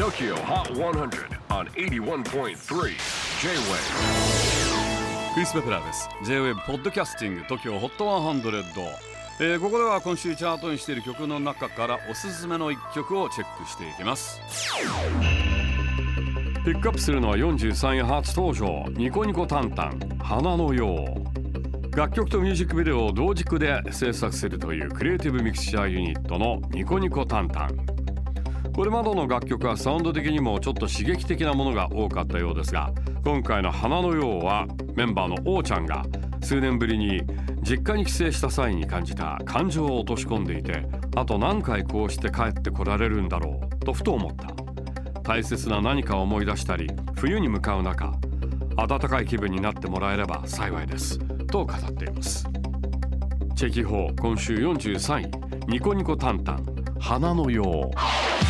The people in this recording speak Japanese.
TOKYO HOT 100 on 81.3 J-WAVE クリス・ベプラーです。J-WAVE ポッドキャスティング TOKYO HOT 100、えーここでは今週チャートにしている曲の中からおすすめの一曲をチェックしていきます。ピックアップするのは43位初登場。ニコニコタンタン花のよう。楽曲とミュージックビデオを同軸で制作するというクリエイティブミクスチャーユニットのニコニコタンタン。これまでの楽曲はサウンド的にもちょっと刺激的なものが多かったようですが今回の「花のよう」はメンバーのおーちゃんが数年ぶりに実家に帰省した際に感じた感情を落とし込んでいてあと何回こうして帰ってこられるんだろうとふと思った。大切な何かを思い出したり冬に向かう中暖かい気分になってもらえれば幸いですと語っています。チェキホー今週43位ニコニコタンタン花のよう。